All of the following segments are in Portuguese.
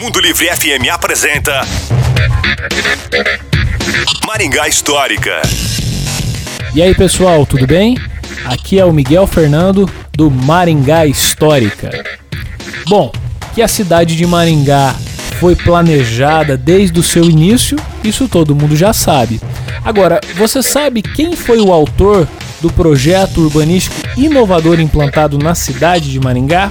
Mundo Livre FM apresenta Maringá Histórica. E aí pessoal, tudo bem? Aqui é o Miguel Fernando do Maringá Histórica. Bom, que a cidade de Maringá foi planejada desde o seu início, isso todo mundo já sabe. Agora, você sabe quem foi o autor do projeto urbanístico inovador implantado na cidade de Maringá?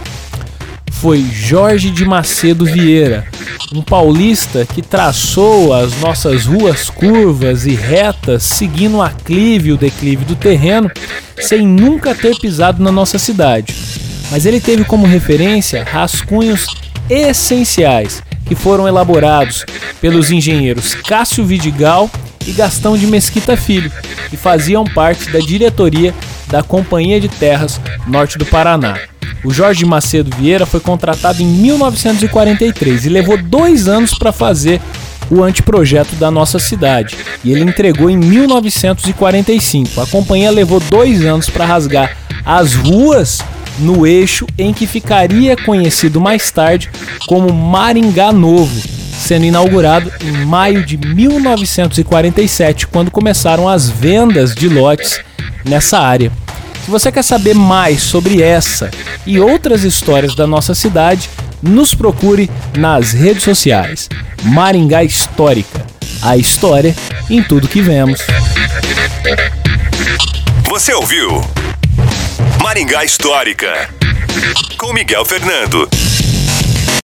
Foi Jorge de Macedo Vieira, um paulista que traçou as nossas ruas curvas e retas, seguindo o aclive e o declive do terreno, sem nunca ter pisado na nossa cidade. Mas ele teve como referência rascunhos essenciais que foram elaborados pelos engenheiros Cássio Vidigal e Gastão de Mesquita Filho, que faziam parte da diretoria da Companhia de Terras Norte do Paraná. O Jorge Macedo Vieira foi contratado em 1943 e levou dois anos para fazer o anteprojeto da nossa cidade. E ele entregou em 1945. A companhia levou dois anos para rasgar as ruas no eixo em que ficaria conhecido mais tarde como Maringá Novo, sendo inaugurado em maio de 1947, quando começaram as vendas de lotes nessa área. Se você quer saber mais sobre essa e outras histórias da nossa cidade, nos procure nas redes sociais. Maringá Histórica. A história em tudo que vemos. Você ouviu Maringá Histórica com Miguel Fernando.